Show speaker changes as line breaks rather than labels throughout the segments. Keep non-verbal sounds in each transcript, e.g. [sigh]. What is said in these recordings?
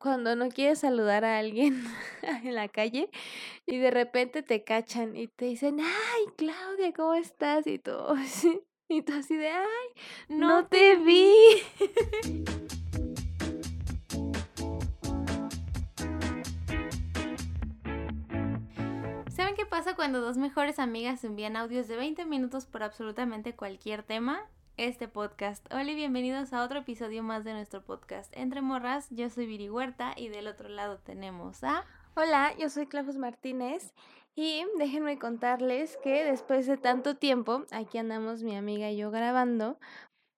cuando no quieres saludar a alguien [laughs] en la calle y de repente te cachan y te dicen, ay, Claudia, ¿cómo estás? Y tú, [laughs] y tú así de, ay, no, te vi.
¿Saben qué pasa cuando dos mejores amigas envían audios de 20 minutos por absolutamente cualquier tema? Este podcast. Hola y bienvenidos a otro episodio más de nuestro podcast Entre Morras. Yo soy Viri Huerta y del otro lado tenemos a...
Hola, yo soy Clavos Martínez y déjenme contarles que después de tanto tiempo, aquí andamos mi amiga y yo grabando,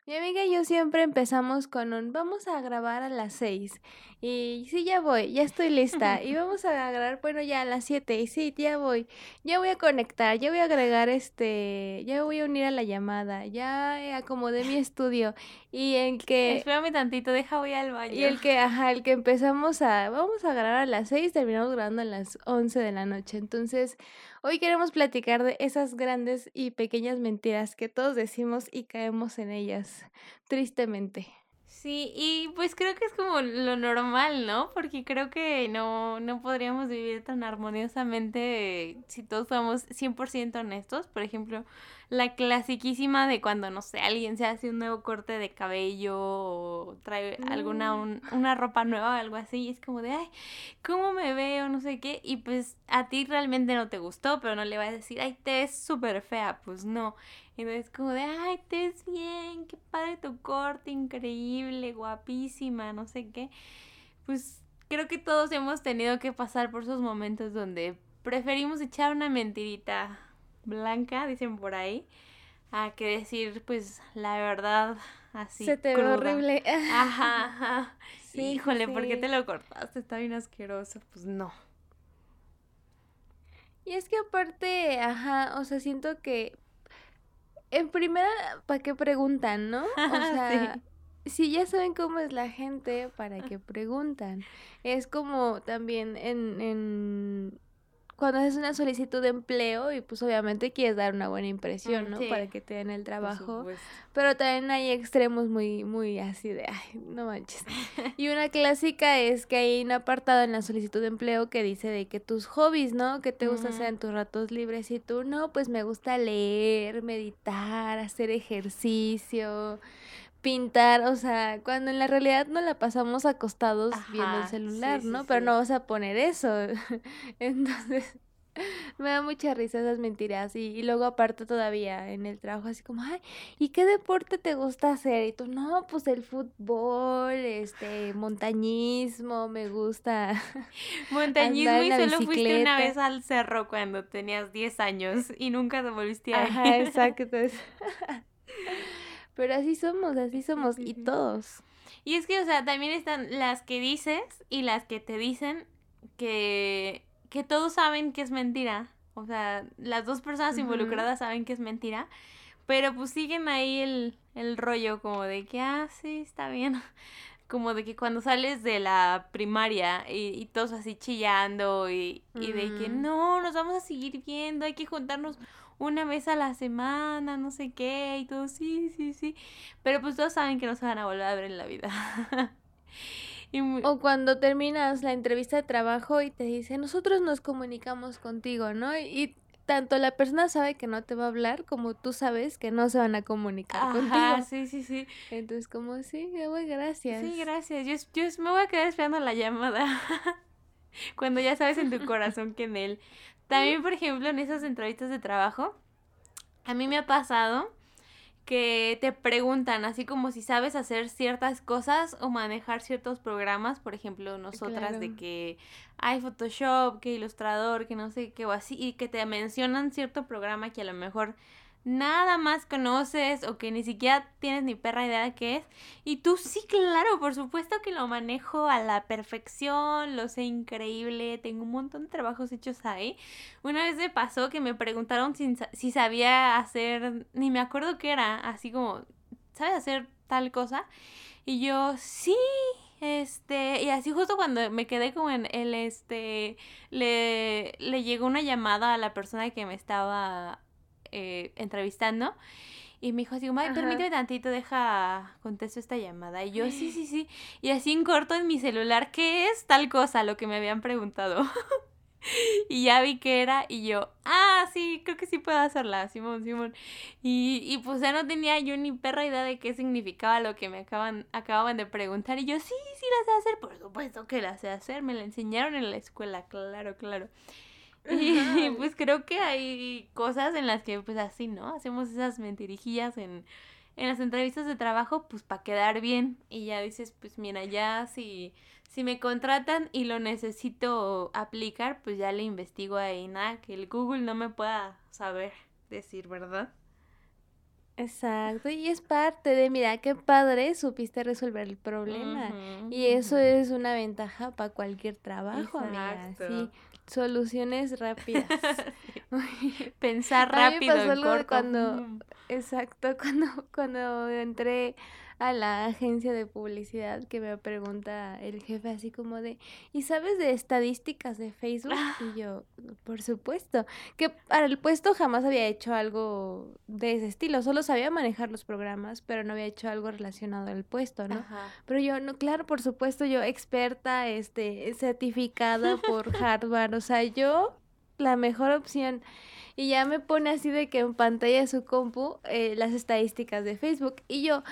mi amiga y yo siempre empezamos con un vamos a grabar a las seis. Y sí, ya voy, ya estoy lista. Y [laughs] vamos a grabar, bueno, ya a las siete. Y sí, ya voy. Ya voy a conectar, ya voy a agregar este, ya voy a unir a la llamada. Ya acomodé mi estudio. Y el que...
Espérame tantito, deja voy al baño.
Y el que, ajá, el que empezamos a, vamos a grabar a las seis, terminamos grabando a las once de la noche. Entonces, Hoy queremos platicar de esas grandes y pequeñas mentiras que todos decimos y caemos en ellas, tristemente.
Sí, y pues creo que es como lo normal, ¿no? Porque creo que no, no podríamos vivir tan armoniosamente si todos fuéramos 100% honestos. Por ejemplo, la clasiquísima de cuando, no sé, alguien se hace un nuevo corte de cabello o trae alguna, mm. una ropa nueva o algo así, y es como de, ay, ¿cómo me veo? No sé qué, y pues a ti realmente no te gustó, pero no le vas a decir, ay, te ves súper fea, pues no. Entonces como de, ay, te ves bien, qué padre tu corte, increíble, guapísima, no sé qué. Pues creo que todos hemos tenido que pasar por esos momentos donde preferimos echar una mentirita blanca, dicen por ahí, a que decir, pues, la verdad así.
Se te ve horrible. [laughs]
Ajá, ajá. Sí, Híjole, ¿por qué te lo cortaste? Está bien asqueroso. Pues no.
Y es que aparte, ajá, o sea, siento que en primera, ¿para qué preguntan, no? [laughs] O sea, si ya saben cómo es la gente, ¿para qué preguntan? Es como también en, en cuando haces una solicitud de empleo y pues obviamente quieres dar una buena impresión, ¿no? Para que te den el trabajo. Pero también hay extremos muy, muy así de, ay, no manches. [laughs] y una clásica es que hay un apartado en la solicitud de empleo que dice de que tus hobbies, ¿no? Que te gusta hacer en tus ratos libres y tú, no, pues me gusta leer, meditar, hacer ejercicio pintar, o sea, cuando en la realidad no la pasamos acostados viendo el celular, ¿no? Pero no vas a poner eso. [laughs] Entonces, [laughs] me da mucha risa esas mentiras. Y, y, luego aparte todavía en el trabajo así como, ay, ¿y qué deporte te gusta hacer? Y tú, no, pues el fútbol, este, montañismo, me gusta. [laughs]
Montañismo y solo fuiste una vez al cerro cuando tenías 10 años y nunca te volviste a
Ajá, exacto. Pero así somos, así somos, y todos.
Y es que, o sea, también están las que dices y las que te dicen que, que todos saben que es mentira. O sea, las dos personas involucradas saben que es mentira, pero pues siguen ahí el, el rollo como de que, ah, sí, está bien. [laughs] Como de que cuando sales de la primaria y, y todos así chillando y, y de que no, nos vamos a seguir viendo, hay que juntarnos una vez a la semana, no sé qué, y todo, sí, sí, sí. Pero pues todos saben que no se van a volver a ver en la vida. [laughs]
O cuando terminas la entrevista de trabajo y te dice, nosotros nos comunicamos contigo, ¿no? Y tanto la persona sabe que no te va a hablar como tú sabes que no se van a comunicar Ajá, contigo.
Sí, sí, sí.
Entonces, como, sí, voy, gracias.
Sí, gracias. Yo, yo me voy a quedar esperando la llamada. [laughs] Cuando ya sabes en tu corazón que en él. También, por ejemplo, en esas entrevistas de trabajo, a mí me ha pasado que te preguntan, así como si sabes hacer ciertas cosas o manejar ciertos programas, por ejemplo, nosotras de que hay Photoshop, que Ilustrador, que no sé qué o así, y que te mencionan cierto programa que a lo mejor nada más conoces o que ni siquiera tienes ni perra idea de qué es. Y tú sí, claro, por supuesto que lo manejo a la perfección, lo sé increíble, tengo un montón de trabajos hechos ahí. Una vez me pasó que me preguntaron si, sabía hacer, ni me acuerdo qué era, así como, ¿sabes hacer tal cosa? Y yo, sí, este, y así justo cuando me quedé como en el, este, le, le llegó una llamada a la persona que me estaba eh, entrevistando. Y me dijo así ay, permíteme tantito, deja, contesto esta llamada. Y yo, sí, sí, [gasps] sí. Y así en corto en mi celular, ¿qué es tal cosa? Lo que me habían preguntado. [laughs] y ya vi que era y yo, ah, sí, creo que sí puedo hacerla, Simón, Simón. Y, y pues ya no tenía yo ni perra idea de qué significaba lo que me acaban, acababan de preguntar. Y yo, sí, sí la sé hacer, por supuesto que la sé hacer, me la enseñaron en la escuela, claro, claro. [laughs] Y, pues creo que hay cosas en las que pues así, ¿no? Hacemos esas mentirijillas en, en las entrevistas de trabajo pues para quedar bien y ya dices pues mira ya si si me contratan y lo necesito aplicar, pues ya le investigo ahí, nada, que el Google no me pueda saber decir, ¿verdad?
Exacto, y es parte de, mira, qué padre supiste resolver el problema. y eso es una ventaja para cualquier trabajo, amiga. Sí, soluciones rápidas. [laughs] [laughs]
Pensar rápido. en
cuando, exacto, [laughs] cuando, cuando entré a la agencia de publicidad que me pregunta el jefe así como de, ¿y sabes de estadísticas de Facebook? Y [laughs] yo, por supuesto, que para el puesto jamás había hecho algo de ese estilo, solo sabía manejar los programas, pero no había hecho algo relacionado al puesto, ¿no? Pero yo, no, claro, por supuesto, yo experta, este, certificada por [laughs] Harvard, o sea, yo la mejor opción. Y ya me pone así de que en pantalla de su compu eh, las estadísticas de Facebook. Y yo,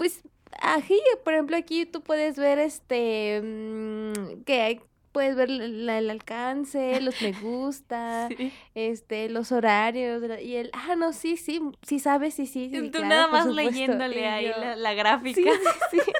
pues aquí, por ejemplo, aquí tú puedes ver este mm, que hay puedes ver el, alcance, los me gusta, [laughs] este, los horarios y el, ah, no, sí, sí, sí sabes, sí, sí.
sí tú nada más leyéndole ahí la, [laughs] gráfica. Sí, sí,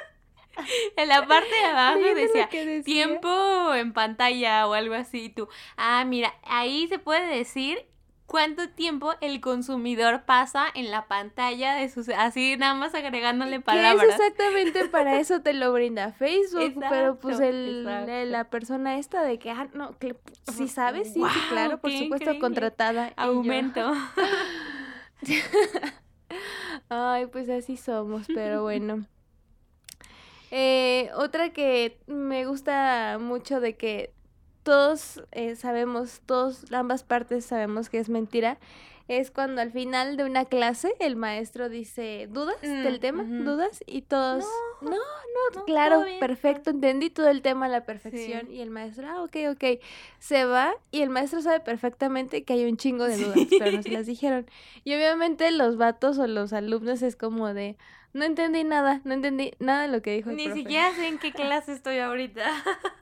[laughs] en la parte de abajo decía, decía, tiempo en pantalla o algo así. Y tú, ah, mira, ahí se puede decir cuánto tiempo el consumidor pasa en la pantalla de sus así nada más agregándole palabras.
es exactamente para eso te lo brinda Facebook, pero pues el, la persona esta de que ah no, que si sabes, sí, sí, claro, por supuesto contratada
aumento. [laughs]
Ay, pues así somos, pero [laughs] bueno. Eh, otra que me gusta mucho de que todos eh, sabemos, todos, ambas partes sabemos que es mentira, es cuando al final de una clase el maestro dice, ¿dudas del mm, tema? ¿Dudas? Y todos, no, no, claro, perfecto, entendí todo el tema a la perfección. Y el maestro, ah, ok, ok, se va y el maestro sabe perfectamente que hay un chingo de dudas, pero no se las [laughs] dijeron. Y obviamente los vatos o los alumnos es como de, no entendí nada, no entendí nada de lo que dijo
el Ni siquiera sé en qué clase estoy ahorita. [laughs]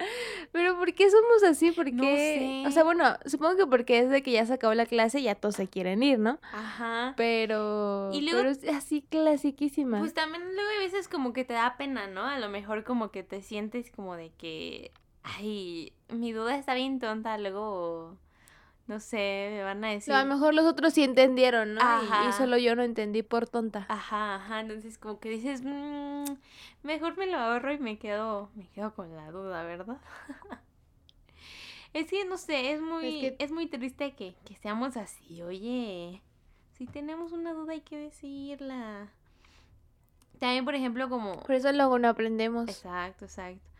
[laughs]
Pero ¿por qué somos así? Porque, o sea, bueno, supongo que porque es de que ya se acabó la clase y ya todos se quieren ir, ¿no? Ajá. Pero, y luego, pero es así clasiquísima.
Pues también luego hay veces como que te da pena, ¿no? A lo mejor como que te sientes como de que, ay, mi duda está bien tonta, luego no sé, me van a decir.
a lo mejor los otros sí entendieron, ¿no? Y, solo yo no entendí por tonta.
Ajá, ajá. Entonces como que dices, mmm, mejor me lo ahorro y me quedo, me quedo con la duda, ¿verdad? [laughs] es que no sé, es muy, es, muy triste que, que seamos así. Oye, si tenemos una duda hay que decirla. También, por ejemplo, como...
Por eso luego no aprendemos.
Exacto, exacto.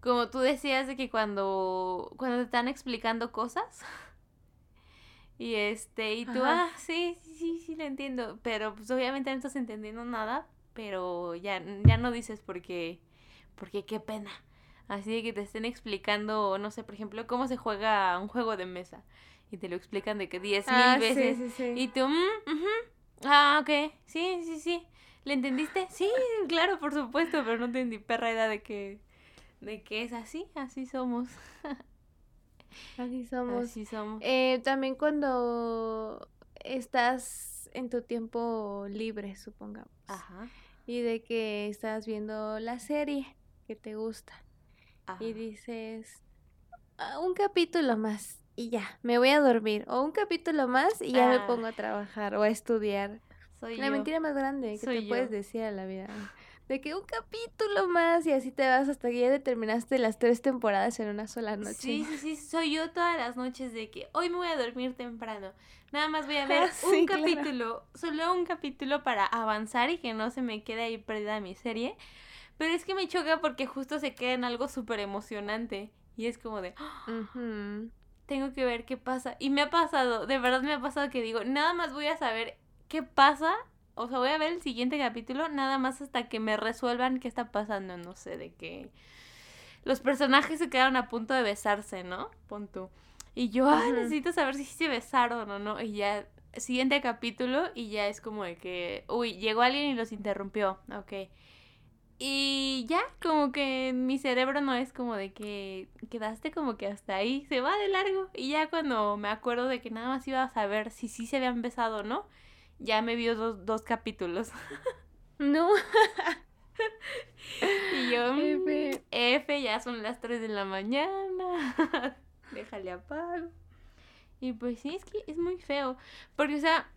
Como tú decías de que cuando, cuando te están explicando cosas, [laughs] y este, y tú, ah, sí, sí, sí, sí, lo entiendo. Pero pues obviamente no estás entendiendo nada, pero ya, ya no dices porque, porque qué pena. Así de que te estén explicando, no sé, por ejemplo, cómo se juega un juego de mesa. Y te lo explican de que diez mil ah, veces. Sí, sí, sí. Y tú, mm, ah, ok, sí, sí, sí. ¿Le entendiste? Sí, claro, por supuesto, pero no entendí perra idea de que, de que es así, así somos. [laughs]
Así somos. Así somos. Eh, también cuando estás en tu tiempo libre, supongamos. Ajá. Y de que estás viendo la serie que te gusta. Y dices, ah, un capítulo más y ya, me voy a dormir. O un capítulo más y ya me ah. pongo a trabajar o a estudiar. Soy la mentira más grande que te puedes decir a la vida de que un capítulo más y así te vas hasta que ya determinaste las tres temporadas en una sola noche.
Sí, sí, sí, soy yo todas las noches de que hoy me voy a dormir temprano. Nada más voy a [laughs] ver un capítulo, solo un capítulo para avanzar y que no se me quede ahí perdida mi serie. Pero es que me choca porque justo se queda en algo súper emocionante. Y es como de, tengo que ver qué pasa. Y me ha pasado, de verdad me ha pasado que digo, nada más voy a saber qué pasa. O sea, voy a ver el siguiente capítulo nada más hasta que me resuelvan qué está pasando. No sé, de que los personajes se quedaron a punto de besarse, ¿no? Pon tú. Y yo, necesito saber si se besaron o no. Y ya, siguiente capítulo y ya es como de que, uy, llegó alguien y los interrumpió. Ok. Y ya, como que mi cerebro no es como de que quedaste como que hasta ahí, se va de largo. Y ya cuando me acuerdo de que nada más iba a saber si sí se habían besado o no, ya me vio dos, dos capítulos. [laughs] No. [laughs] y yo, F. Mm, F, ya son las 3 de la mañana. [laughs] Déjale apago. Y pues sí, es que es muy feo. Porque, o sea,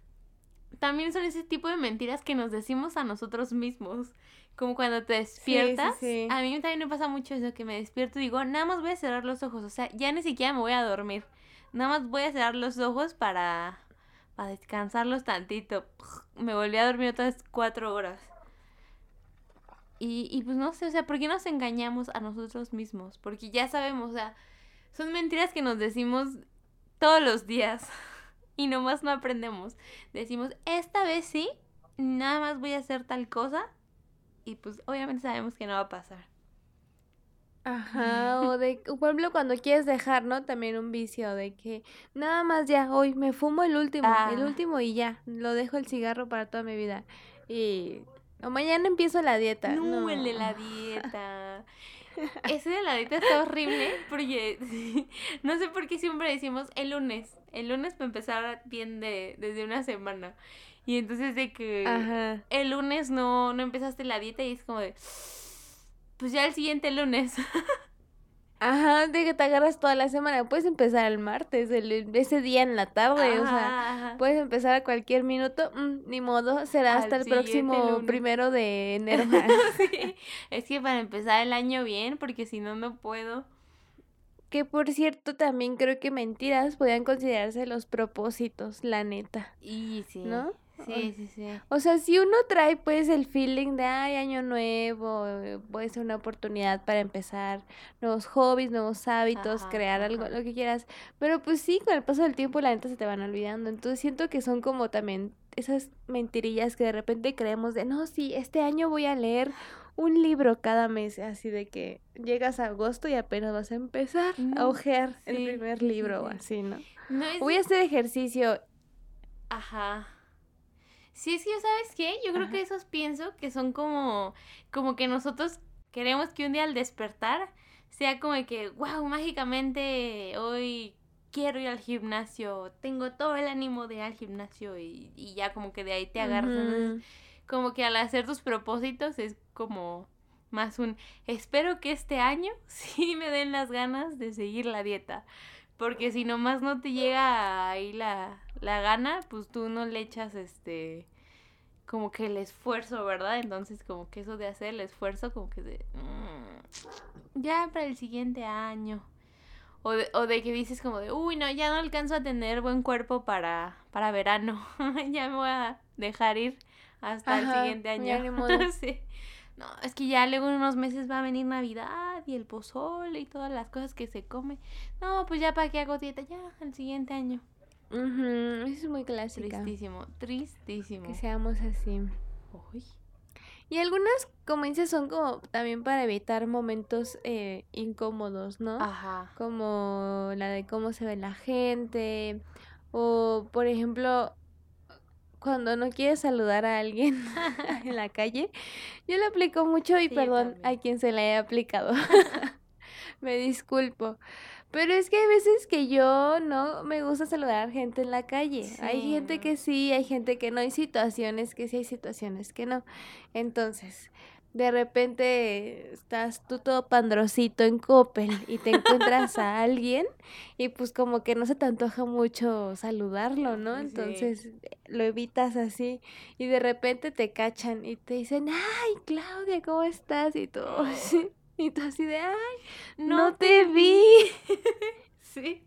también son ese tipo de mentiras que nos decimos a nosotros mismos. Como cuando te despiertas. A mí también me pasa mucho eso, que me despierto y digo, nada más voy a cerrar los ojos. O sea, ya ni siquiera me voy a dormir. Nada más voy a cerrar los ojos para, para descansarlos tantito. Me volví a dormir otras cuatro horas. Y, y pues no sé, o sea, ¿por qué nos engañamos a nosotros mismos? Porque ya sabemos, o sea, son mentiras que nos decimos todos los días [laughs] y nomás no aprendemos. Decimos, esta vez sí, nada más voy a hacer tal cosa y pues obviamente sabemos que no va a pasar.
Ajá, [laughs] o de, por ejemplo, cuando quieres dejar, ¿no? También un vicio de que nada más ya, hoy me fumo el último, el ah. último y ya, lo dejo el cigarro para toda mi vida. Y o mañana empiezo la dieta.
No, el de la [laughs] dieta. Ese de la dieta está horrible porque [laughs] no sé por qué siempre decimos el lunes. El lunes para empezar bien de, desde una semana. Y entonces de que el lunes no, no empezaste la dieta y es como de, pues ya el siguiente lunes. [laughs]
Ajá, de que te agarras toda la semana. Puedes empezar el martes, el, ese día en la tarde, o sea, puedes empezar a cualquier minuto, mm, ni modo, será hasta el próximo primero de enero. [laughs]
sí, [laughs] es que para empezar el año bien, porque si no, no puedo.
Que por cierto, también creo que mentiras podían considerarse los propósitos, la neta. Y sí. ¿No? Sí, sí, sí. O sea, si uno trae pues el feeling de, ay, año nuevo, puede ser una oportunidad para empezar nuevos hobbies, nuevos hábitos, crear algo, lo que quieras. Pero pues sí, con el paso del tiempo la neta se te van olvidando. Entonces siento que son como también esas mentirillas que de repente creemos de, no, sí, este año voy a leer un libro cada mes, así de que llegas a agosto y apenas vas a empezar a ojear el primer libro o así, ¿no? no Voy a hacer ejercicio.
Ajá. Sí, es que, ¿sabes qué? Yo creo que esos pienso que son como, como que nosotros queremos que un día al despertar sea como que, wow, mágicamente hoy quiero ir al gimnasio, tengo todo el ánimo de ir al gimnasio y, y ya como que de ahí te agarras. como que al hacer tus propósitos es como más un, espero que este año [laughs] sí me den las ganas de seguir la dieta. Porque si nomás no te llega ahí la, la gana, pues tú no le echas este como que el esfuerzo, ¿verdad? Entonces como que eso de hacer el esfuerzo como que de mm, ya para el siguiente año. O de, o de que dices como de, uy, no, ya no alcanzo a tener buen cuerpo para, para verano. [laughs] ya me voy a dejar ir hasta el siguiente año. [laughs] sí. No, es que ya luego en unos meses va a venir Navidad y el pozole y todas las cosas que se come. No, pues ya para qué hago dieta, ya, el siguiente año.
Eso es muy clásica.
Tristísimo, tristísimo.
Que seamos así. Y algunas, dices, son como también para evitar momentos eh, incómodos, ¿no? Ajá. Como la de cómo se ve la gente. O, por ejemplo, cuando no quieres saludar a alguien [laughs] en la calle. Yo lo aplico mucho y perdón a quien se le haya aplicado. [laughs] [laughs] Me disculpo. Pero es que hay veces que yo no me gusta saludar a gente en la calle. Hay gente que sí, hay gente que no, hay situaciones que sí, hay situaciones que no. Entonces, de repente estás tú todo pandrosito en Coppel y te encuentras a [laughs] alguien y pues como que no se te antoja mucho saludarlo, ¿no? Entonces lo evitas así y de repente te cachan y te dicen, ay, Claudia, ¿cómo estás? Y así. [laughs] Y tú así de, ay, no, te, vi.
Sí.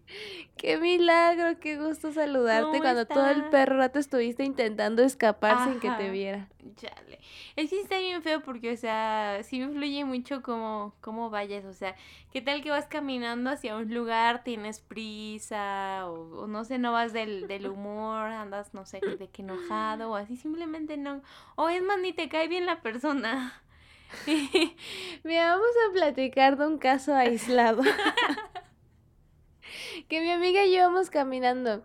Qué milagro, qué gusto saludarte cuando todo el perro rato estuviste intentando escapar sin que te viera.
Chale. Es que está bien feo porque, o sea, sí influye mucho cómo, cómo vayas. O sea, ¿qué tal que vas caminando hacia un lugar, tienes prisa, o, no sé, no vas del, del [laughs] humor, andas, no sé, de que enojado, o así simplemente no. O es más, ni te cae bien la persona. [laughs]
Mira, vamos a platicar de un caso aislado. [laughs] [laughs] que mi amiga y yo íbamos caminando.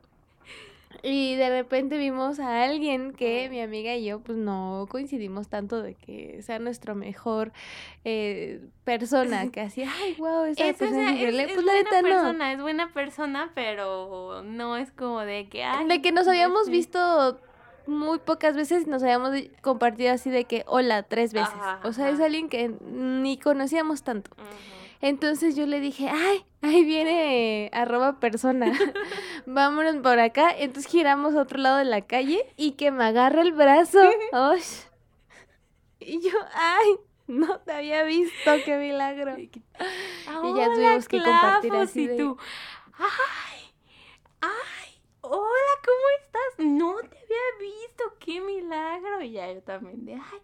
Y de repente vimos a alguien que mi amiga y yo pues no coincidimos tanto de que sea nuestro mejor eh, persona, que así, [laughs] ay, wow, esa
es, persona es, es, pues, buena persona, es buena persona, pero no es como de que... Ay,
de que nos habíamos visto muy pocas veces nos habíamos compartido así de que hola tres veces. o sea, es alguien que ni conocíamos tanto. Entonces yo le dije, ay, ahí viene arroba persona, [laughs] vámonos por acá. Entonces giramos a otro lado de la calle y que me agarra el brazo. [laughs] y yo, ay, no te había visto, qué milagro. y
ya tuvimos que compartir así. Tú, ay, ay, hola, ¿cómo estás? No te había visto, qué milagro. Y ya yo también de, ay,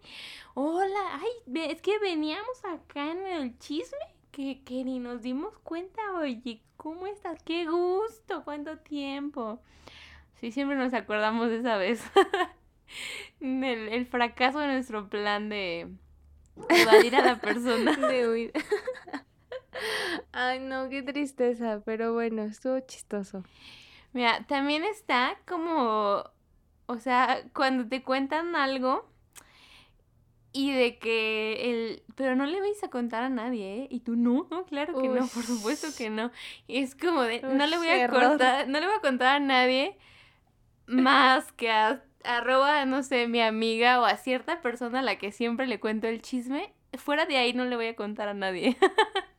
hola, ay, es que veníamos acá en el chisme que, ni nos dimos cuenta, oye, ¿cómo estás? ¡Qué gusto! ¿Cuánto tiempo? Sí, siempre nos acordamos de esa vez. [laughs] el, el fracaso de nuestro plan de evadir a la persona. [laughs]
De huir. [laughs] Ay, no, qué tristeza, pero bueno, estuvo chistoso.
Mira, también está como, o sea, cuando te cuentan algo y de que el, pero no le vais a contar a nadie, ¿eh? Y tú no, no, [laughs] claro que no, por supuesto que no. Y es como de, no le voy a contar, no le voy a contar a nadie más que a arroba, no sé, mi amiga o a cierta persona a la que siempre le cuento el chisme. Fuera de ahí no le voy a contar a nadie. [laughs]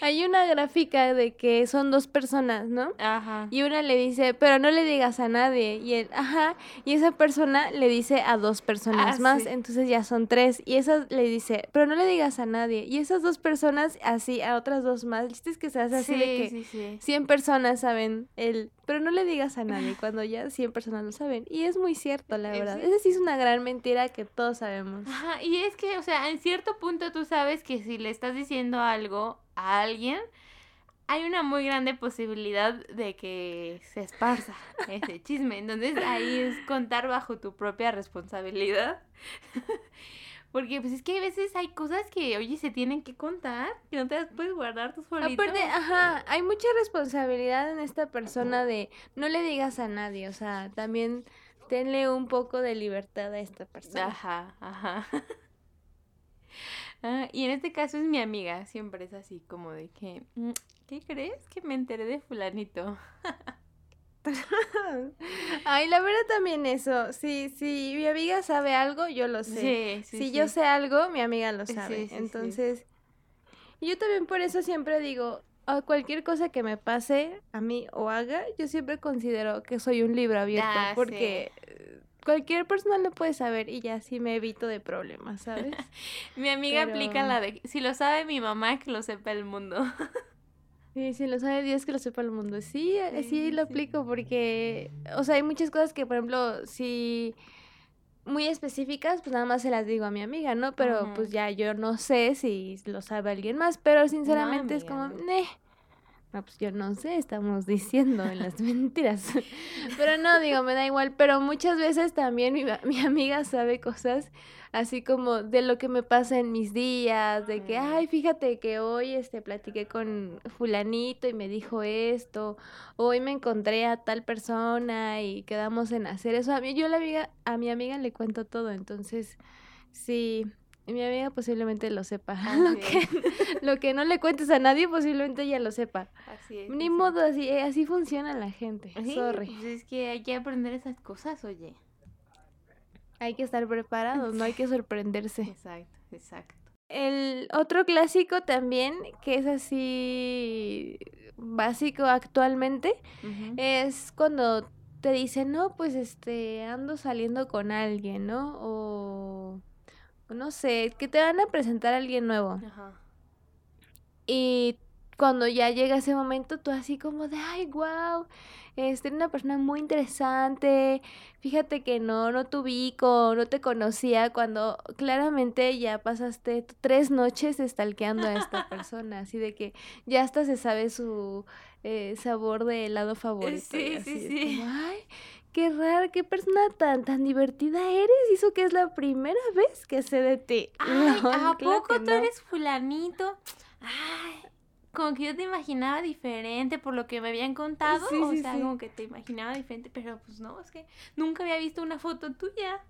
Hay una gráfica de que son dos personas, ¿no? Ajá. Y una le dice, pero no le digas a nadie. Y él, ajá. Y esa persona le dice a dos personas ah, más. Entonces ya son tres. Y esa le dice, pero no le digas a nadie. Y esas dos personas, así, a otras dos más. ¿Viste que se hace así de que sí, 100 personas saben el pero no le digas a nadie cuando ya 100 personas lo saben. Y es muy cierto, la verdad. Esa sí es una gran mentira que todos sabemos.
Ajá, y es que, o sea, en cierto punto tú sabes que si le estás diciendo algo a alguien, hay una muy grande posibilidad de que se esparza [laughs] ese chisme. Entonces ahí es contar bajo tu propia responsabilidad. [laughs] Porque pues es que a veces hay cosas que, oye, se tienen que contar, que no te las puedes guardar tus solitos.
Aparte, ajá, hay mucha responsabilidad en esta persona de no le digas a nadie, o sea, también tenle un poco de libertad a esta persona.
Ajá, ajá. [laughs] Ah, y en este caso es mi amiga, siempre es así como de que, mm, ¿qué crees que me enteré de fulanito? [laughs]
Ay, la verdad también eso. Si, si mi amiga sabe algo, yo lo sé. si yo sé algo, mi amiga lo sabe. Entonces, yo también por eso siempre digo, a cualquier cosa que me pase a mí o haga, yo siempre considero que soy un libro abierto. Ah, porque cualquier persona lo puede saber y ya así me evito de problemas, ¿sabes? [laughs]
mi amiga aplica la de, si lo sabe mi mamá, que lo sepa el mundo. [laughs]
Sí, si lo sabe Dios que lo sepa el mundo. Sí, sí, sí lo aplico porque, o sea, hay muchas cosas que, por ejemplo, si muy específicas, pues nada más se las digo a mi amiga, ¿no? Pero pues ya yo no sé si lo sabe alguien más, pero sinceramente es como, eh. No, pues yo no sé, estamos diciendo en las [laughs] mentiras. pero no, digo, me da igual. Pero muchas veces también mi, mi amiga sabe cosas así como de lo que me pasa en mis días, de que, ay, fíjate que hoy este, platiqué con fulanito y me dijo esto, hoy me encontré a tal persona y quedamos en hacer eso. A mí, yo la amiga, a mi amiga le cuento todo, entonces, sí, mi amiga posiblemente lo sepa. [laughs] Lo que, [laughs] lo que, no le cuentes a nadie posiblemente ella lo sepa. Así es. Ni modo, así, eh, así funciona la gente. Sorry.
Pues es que hay que aprender esas cosas, oye.
Hay que estar preparados, no hay que sorprenderse.
Exacto, exacto.
El otro clásico también, que es así básico actualmente, es cuando te dicen, no, pues este, ando saliendo con alguien, ¿no? O no sé, que te van a presentar a alguien nuevo. Ajá. Y cuando ya llega ese momento, tú así como de, ay, wow, este, una persona muy interesante, fíjate que no, no te ubico, no te conocía, cuando claramente ya pasaste tres noches estalqueando a esta [laughs] persona, así de que ya hasta se sabe su eh, sabor de helado favorito.
Sí, sí, sí.
ay, qué raro, qué persona tan, tan divertida eres. Hizo que es la primera vez que sé de ti. [laughs]
Ay, ¿a poco tú eres fulanito? Ay, como que yo te imaginaba diferente por lo que me habían contado. o sea, como que te imaginaba diferente, pero pues no, es que nunca había visto una foto tuya.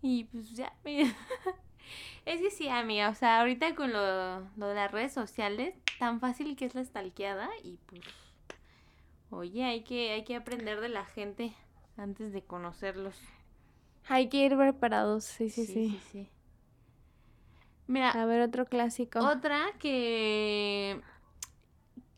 Y pues ya, [laughs] es que sí, amiga, o sea, ahorita con lo, lo de las redes sociales, tan fácil que es la stalkeada y pues, oye, hay que, hay que aprender de la gente antes de conocerlos.
Hay que ir preparados, sí, sí, sí. sí. sí,
Mira,
a ver otro clásico.
Otra que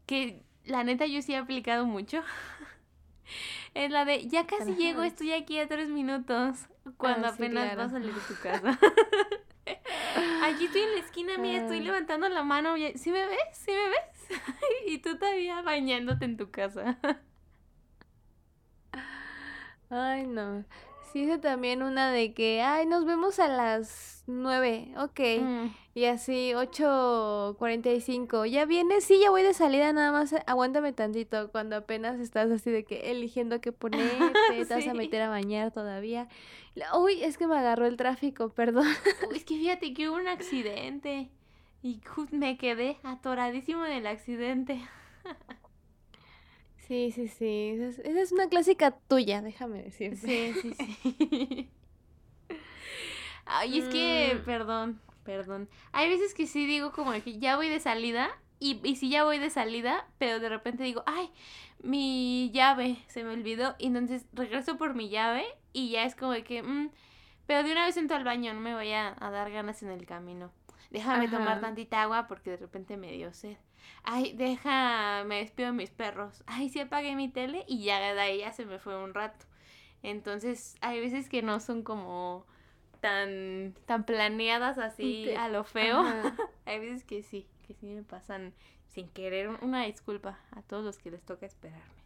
que la neta yo sí he aplicado mucho. [laughs] es la de ya casi llego, estoy aquí a tres minutos cuando ah, apenas vas a salir de tu casa. [laughs] Aquí estoy en la esquina, mía, estoy levantando la mano. ¿Sí me ves? ¿Sí me ves? [laughs] y tú todavía bañándote en tu casa.
Ay, no. Sí, hice también una de que, ay, nos vemos a las nueve, ok. Mm. Y así, ocho cuarenta y cinco, ¿ya vienes? Sí, ya voy de salida, nada más eh, aguántame tantito, cuando apenas estás así de que eligiendo qué ponerte, [laughs] te vas a meter a bañar todavía. Uy, es que me agarró el tráfico, perdón. [laughs]
Uy, es que fíjate que hubo un accidente y me quedé atoradísimo del accidente. [laughs]
Sí, sí, sí. Esa es, una clásica tuya, déjame decirte.
Sí, sí, sí. [laughs] Ay, es que, mm. perdón, perdón. Hay veces que sí digo como que ya voy de salida y, y sí ya voy de salida, pero de repente digo, ay, mi llave se me olvidó y entonces regreso por mi llave y ya es como que, mm, pero de una vez entro al baño, no me voy a, dar ganas en el camino. Déjame tomar tantita agua porque de repente me dio sed ay, deja, me despido de mis perros, ay, sí apagué mi tele y ya de ahí ya se me fue un rato. Entonces, hay veces que no son como tan, tan planeadas así a lo feo. [laughs] hay veces que sí, que sí me pasan sin querer. Una disculpa a todos los que les toca esperarme.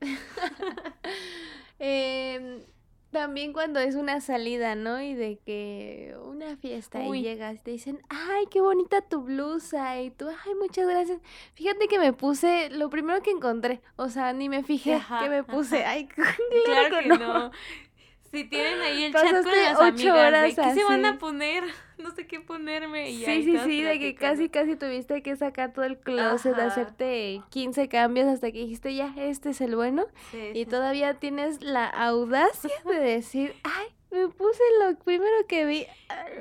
[laughs]
eh, también cuando es una salida, ¿no? Y de que una fiesta y llegas, te dicen, ay, qué bonita tu blusa. Y tú, ay, muchas gracias. Fíjate que me puse lo primero que encontré. O sea, ni me fijé que me puse. Ay, [laughs] claro, que, no.
Si tienen ahí el chat con las ocho amigas, ¿qué se van a poner? [laughs] No sé qué ponerme. Y
sí, sí, sí, de que casi, casi tuviste que sacar todo el closet, hacerte 15 cambios hasta que dijiste, ya, este es el bueno. y todavía tienes la audacia de decir, [laughs] ay, me puse lo primero que vi.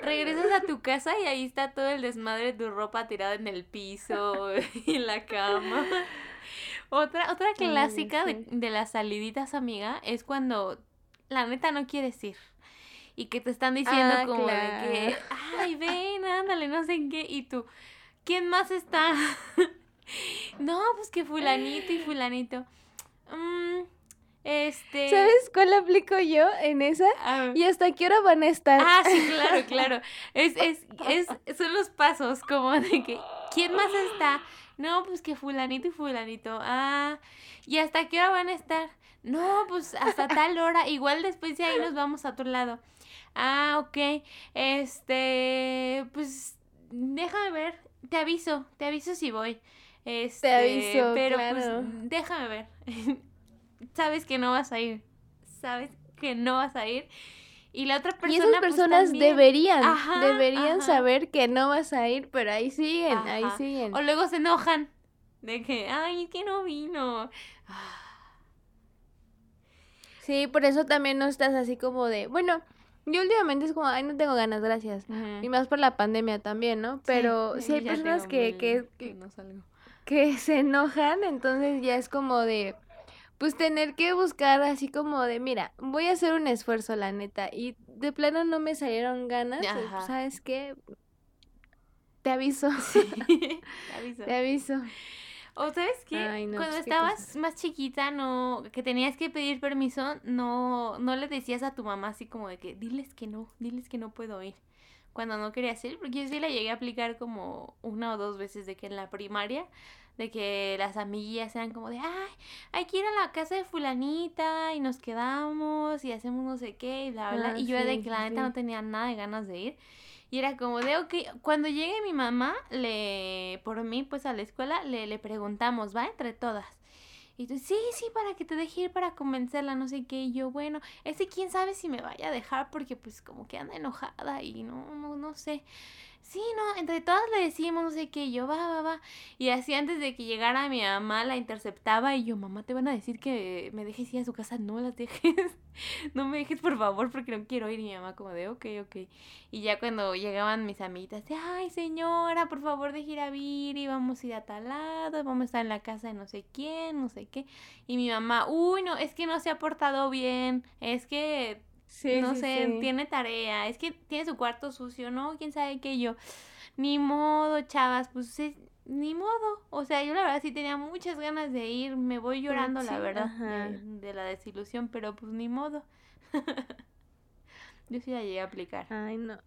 Regresas a tu [laughs] casa y ahí está todo el desmadre de tu ropa tirada en el piso y en la cama. Otra, otra clásica de, de las saliditas, amiga, es cuando la neta no quieres ir. Y que te están diciendo ah, como de que, ay, ven, [laughs] ándale, no sé en qué. Y tú, ¿quién más está? [laughs] no, pues que fulanito y fulanito. Mm, este.
¿Sabes cuál aplico yo en esa? ¿Y hasta qué hora van a estar?
Ah, sí, claro, claro. Es, es, [laughs] es, son los pasos como de que, ¿quién más está? No, pues que fulanito y fulanito. Ah, ¿y hasta qué hora van a estar? No, pues hasta tal hora. Igual después de ahí nos vamos a otro lado. Ah, ok. Este, pues déjame ver. Te aviso, te aviso si voy. Este, te aviso, pero pues déjame ver. [laughs] Sabes que no vas a ir. Sabes que no vas a ir. Y la otra persona. Y esas
pues, personas deberían, deberían saber que no vas a ir, pero ahí siguen, ahí siguen.
O luego se enojan de que, ay, que no vino. Ah.
Sí, por eso también no estás así como de, bueno, yo últimamente es como, ay, no tengo ganas, gracias. Y más por la pandemia también, ¿no? Pero [laughs] si hay personas que, que, que, se enojan, entonces ya es como de, pues tener que buscar así como de, mira, voy a hacer un esfuerzo, la neta, y de plano no me salieron ganas, pues, ¿sabes qué? Te aviso. [laughs] te aviso. [laughs] te aviso.
O sabes qué, cuando estabas más chiquita, no, que tenías que pedir permiso, no, no le decías a tu mamá así como de que, diles que no, diles que no puedo ir. cuando no quería hacer, porque yo sí la llegué a aplicar como una o dos veces de que en la primaria, de que las amiguillas eran como de, ay, hay que ir a la casa de fulanita y nos quedamos y hacemos no sé qué y bla, bla.
Ah,
y yo de que la neta
sí.
no tenía nada de ganas de ir. Y era como de, ok, cuando llegue mi mamá, le, por mí, pues a la escuela, le, le preguntamos, ¿va? Entre todas. Y tú, sí, sí, para que te deje ir para convencerla, no sé qué. Y yo, bueno, ese quién sabe si me vaya a dejar porque pues como que anda enojada y no, no, no sé. Sí, no, entre todas le decimos, no sé qué, yo, va, va, va. Y así antes de que llegara mi mamá la interceptaba y yo, mamá, te van a decir que me dejes ir a su casa, no las dejes. [laughs] No me dejes, por favor, porque no quiero ir. Y mi mamá como de, ok, ok. Y ya cuando llegaban mis amiguitas, de, ay, señora, por favor, deje ir a vamos a ir a tal lado, vamos a estar en la casa de no sé quién, no sé qué. Y mi mamá, uy, no, es que no se ha portado bien, es que
Sí,
no
sí,
sé,
sí.
tiene tarea, es que tiene su cuarto sucio, ¿no? ¿Quién sabe qué yo? Ni modo, chavas, pues es- ni modo. O sea, yo la verdad sí tenía muchas ganas de ir, me voy llorando, la verdad, de, de la desilusión, pero pues ni modo. [laughs] Yo sí la llegué a aplicar.
Ay, no.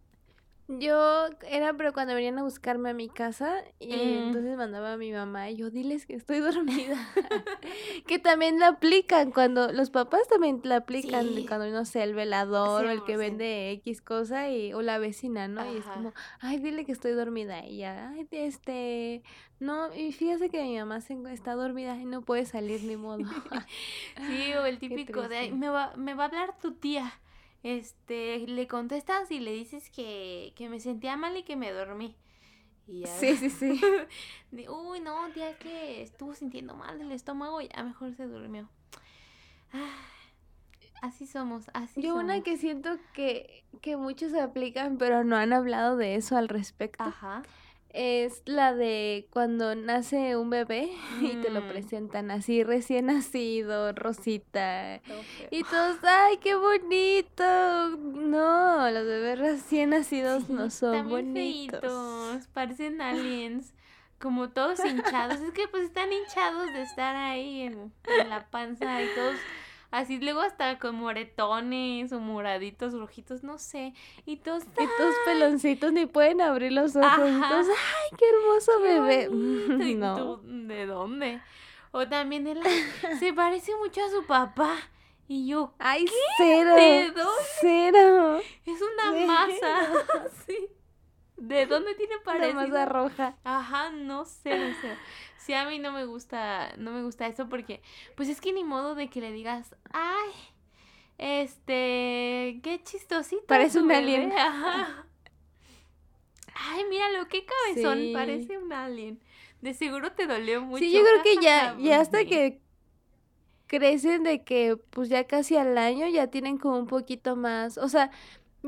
Yo era, pero cuando venían a buscarme a mi casa, y
Mm.
entonces mandaba a mi mamá y yo, diles que estoy [laughs] dormida. [laughs] que también la aplican cuando, los papás también la aplican
Sí.
cuando, no sé, el velador o el que
100%.
vende X cosa y, o la vecina, ¿no? Y es como, ay, dile que estoy dormida. Y ya, ay, este, no, y fíjate que mi mamá se está dormida y no puede salir ni modo. [laughs]
Sí, o el típico de, "Ay,
triste.
me va, me va a hablar tu tía. Este, le contestas y le dices que, que me sentía mal y que me dormí. Y ya
sí, sí, sí. [laughs]
De, uy, no, tía, que estuvo sintiendo mal del estómago y ya mejor se durmió. Ah, así somos, así
Yo una que siento que, que muchos aplican, pero no han hablado de eso al respecto,
Ajá.
Es la de cuando nace un bebé [laughs] y te lo
Mm.
presentan así recién nacido, rosita. Y todos, ¡ay, qué bonito! No, los bebés recién nacidos no
Sí,
son
también
bonitos.
feitos, parecen [laughs] aliens, como todos hinchados. Es que pues están hinchados de estar ahí en, en la panza y todos así, luego hasta con moretones o moraditos, rojitos, no sé. Y todos,
Y todos peloncitos ni pueden abrir los ojos. ¡ay, qué hermoso
¡Qué
bebé!
bonito! Y [laughs]
no.
tú, ¿de dónde? O también él [laughs] se parece mucho a su papá. Y yo,
¡Ay, cero!
¿De dónde?
¡Cero!
es una masa. [laughs] sí. ¿De dónde tiene
Una
parecido?
masa roja.
Ajá, no sé, no sé. Sí, a mí no me gusta, no me gusta eso porque, pues es que ni modo de que le digas, ay, este, qué chistosito.
Parece un
bebé".
alien. [laughs]
Ajá. Ay, míralo, qué cabezón,
Sí.
parece un alien. De seguro te dolió mucho.
Sí, yo creo que ya, [laughs] ya hasta que crecen de que pues ya casi al año ya tienen como un poquito más, o sea,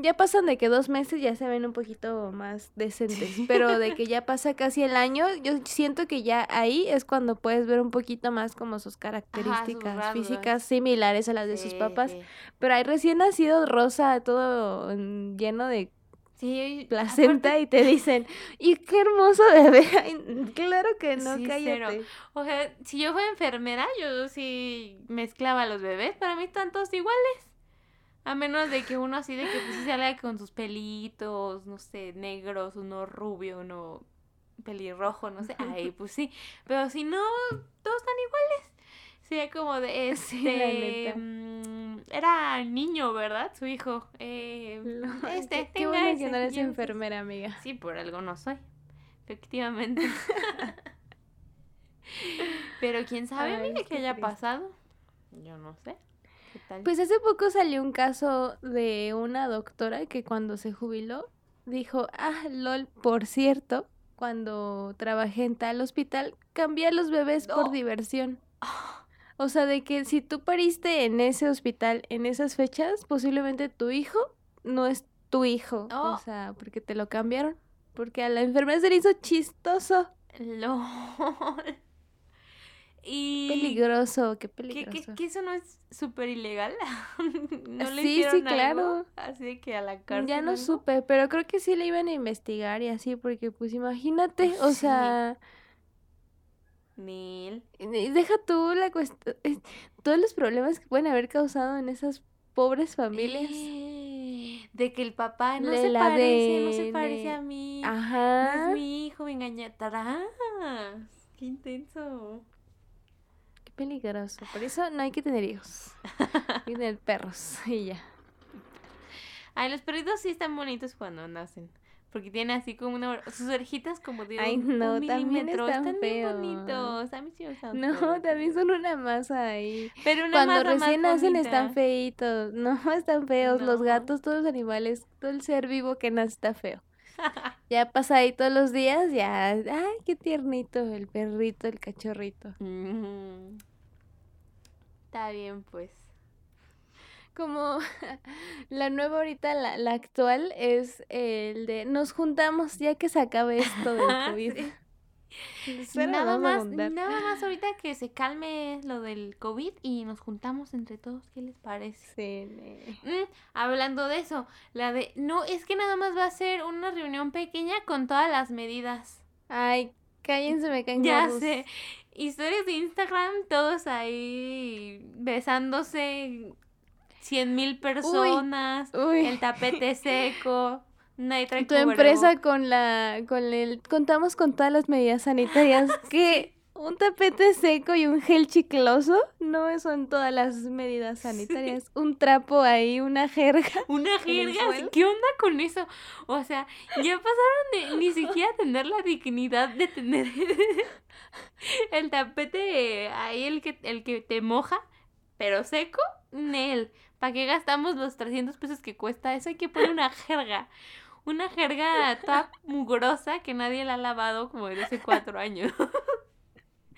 ya pasan de que dos meses ya se ven un poquito más decentes, pero de [laughs] que ya pasa casi el año, yo siento que ya ahí es cuando puedes ver un poquito más como sus características físicas similares a las de sus papás, pero hay recién nacido rosa, todo mm, lleno de
Sí,
placenta
aparte-
y te dicen, ¡y qué hermoso bebé! [laughs] Ay, claro que no,
Sí,
cállate.
cero. O sea, si yo fuera enfermera, yo sí mezclaba a los bebés. Para mí están todos iguales. A menos de que uno así de que pues sí salga con sus pelitos, no sé, negros, uno rubio, uno pelirrojo, no sé. Ay, [laughs] pues sí. Pero si no, todos están iguales. Sería como de [laughs] este. mm, era niño, ¿verdad? Su hijo. Eh, [laughs]
No,
este,
qué, qué bueno que no eres enfermera, amiga.
Sí, por algo no soy. Efectivamente. Pero quién sabe,
Ay, qué
que haya
triste.
pasado. Yo no sé.
Pues hace poco salió un caso de una doctora que cuando se jubiló dijo, ah, lol, por cierto, cuando trabajé en tal hospital, cambié a los bebés por diversión. O sea, de que si tú pariste en ese hospital en esas fechas, posiblemente tu hijo no es tu hijo.
Oh.
O sea, porque te lo cambiaron. Porque a la enfermera se le hizo chistoso.
LOL. Y.
Peligroso, qué
¿Que,
peligroso.
que, que eso no es súper ilegal? [laughs] ¿No le
Sí, sí,
algo?
claro.
Así de que a la cárcel.
Ya no
algo?
supe, pero creo que sí le iban a investigar y así, porque pues imagínate, o
Sí.
sea,
Nil.
y deja tú la cuestión, todos los problemas que pueden haber causado en esas pobres familias.
Eh. de que el papá no se parece, no se parece a mí. Ajá. No es mi hijo, me engaña atrás. Qué intenso.
Peligroso. Por eso no hay que tener hijos. [laughs] hay que tener perros [laughs] y ya.
Ay, los perritos sí están bonitos cuando nacen. Porque tiene así como una... Sus orejitas como de
Ay, no, un milímetro.
Están, están bien bonitos. A mí sí me gustan.
No, también son una masa ahí. Pero una Cuando recién nacen están feitos. [laughs] No, están feos. Los gatos, todos los animales, todo el ser vivo que nace está feo. ya pasa ahí todos los días, ya... Ay, qué tiernito el perrito, el cachorrito.
Está bien, pues
como [laughs] la nueva ahorita, la, la, actual, es el de nos juntamos ya que se acabe esto del [laughs] COVID. [laughs]
nada más, nada más ahorita que se calme lo del COVID y nos juntamos entre todos, ¿qué les parece?
Sí.
Mm, hablando de eso, la de, no, es que nada más va a ser una reunión pequeña con todas las medidas.
Ay, cállense, me caen
Ya sé. Historias de Instagram, todos ahí besándose, cien mil personas, el tapete [laughs] seco, nadie trae
Tu empresa con la, con el, contamos con todas las medidas sanitarias que [laughs] un tapete seco y un gel chicloso no son todas las medidas sanitarias. Un trapo ahí, una jerga. [laughs]
Una jerga, ¿qué onda con eso? O sea, ya pasaron de ni siquiera tener la dignidad de tener [laughs] el tapete ahí, el que, el que te moja, pero seco, Nel. ¿Para qué gastamos los 300 pesos que cuesta eso? Hay que poner una jerga. Una jerga toda mugrosa que nadie la ha lavado como desde hace cuatro años. [laughs]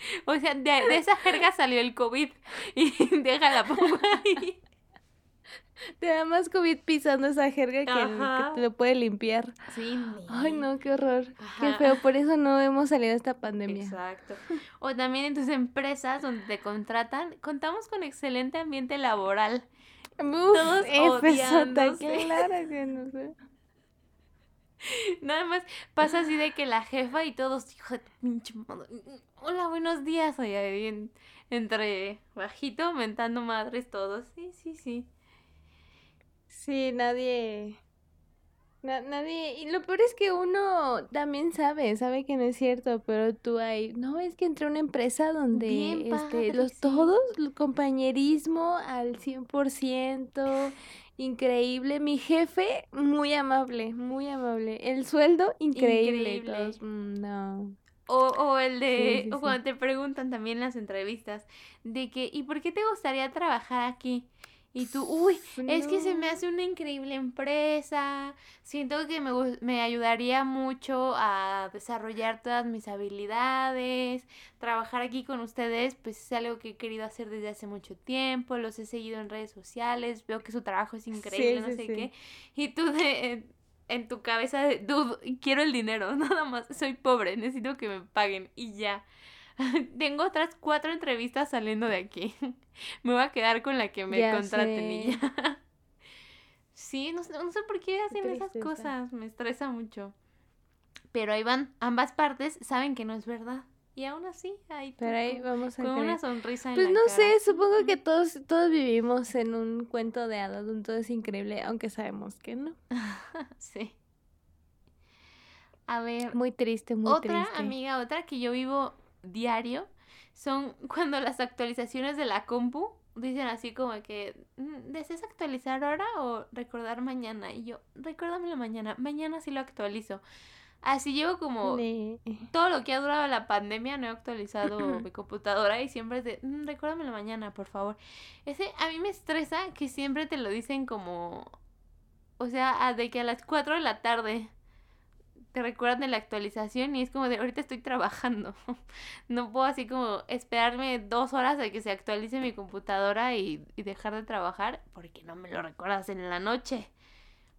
[laughs] o sea, de, esa jerga salió el COVID. Y [laughs] déjala pongo ahí. [laughs]
Te da más COVID pisando esa jerga que, te lo puede limpiar.
Sí.
Ay, no, qué horror. Qué feo. Por eso no hemos salido de esta pandemia.
Exacto. O también en tus empresas donde te contratan, contamos con excelente ambiente laboral.
Uf, todos odiándose. claro que no sé. [laughs]
Nada más pasa así de que la jefa y todos, hijo de pinche Hola, buenos días. Oye, bien, entre bajito, mentando madres todos. Sí, sí, sí.
Sí, nadie nadie, y lo peor es que uno también sabe, sabe que no es cierto, pero tú ahí, no, es que entré a una empresa donde este, los todos, el compañerismo al 100%, increíble, mi jefe muy amable, muy amable, el sueldo increíble, mm, no.
O, o el de, o cuando te preguntan también en las entrevistas, de que, ¿y por qué te gustaría trabajar aquí? Y tú, uy, es que se me hace una increíble empresa, siento que me, me ayudaría mucho a desarrollar todas mis habilidades, trabajar aquí con ustedes, pues es algo que he querido hacer desde hace mucho tiempo, los he seguido en redes sociales, veo que su trabajo es increíble, no sé qué, y tú de, en tu cabeza, de, dude, quiero el dinero, [laughs] nada más, soy pobre, necesito que me paguen y ya. [laughs] Tengo otras cuatro entrevistas saliendo de aquí. [laughs] me voy a quedar con la que me contraten y ya. [laughs] sí, no, no, sé por qué hacen esas cosas. Me estresa mucho. Pero ahí van, ambas partes saben que no es verdad. Y aún así, ahí,
Pero ahí vamos
a con una sonrisa en
Pues
no
sé, supongo que todos, todos vivimos en un cuento de hadas, un todo es increíble, aunque sabemos que no.
sí. A ver.
Muy triste, muy
otra amiga, otra que yo vivo diario son [laughs] cuando las actualizaciones de la compu dicen así como que mm, ¿deseas actualizar ahora o recordar mañana? Y yo, recuérdamelo mañana, mañana sí lo actualizo. Así llevo como todo lo que ha durado la pandemia, no he actualizado [laughs] mi computadora y siempre es de, mm, recuérdamelo mañana, por favor. Ese a mí me estresa que siempre te lo dicen como, o sea, de que a las 4 de la tarde te recuerdan de la actualización y es como de ahorita estoy trabajando. [laughs] no puedo así como esperarme dos horas a que se actualice mi computadora y, dejar de trabajar porque no me lo recuerdas en la noche.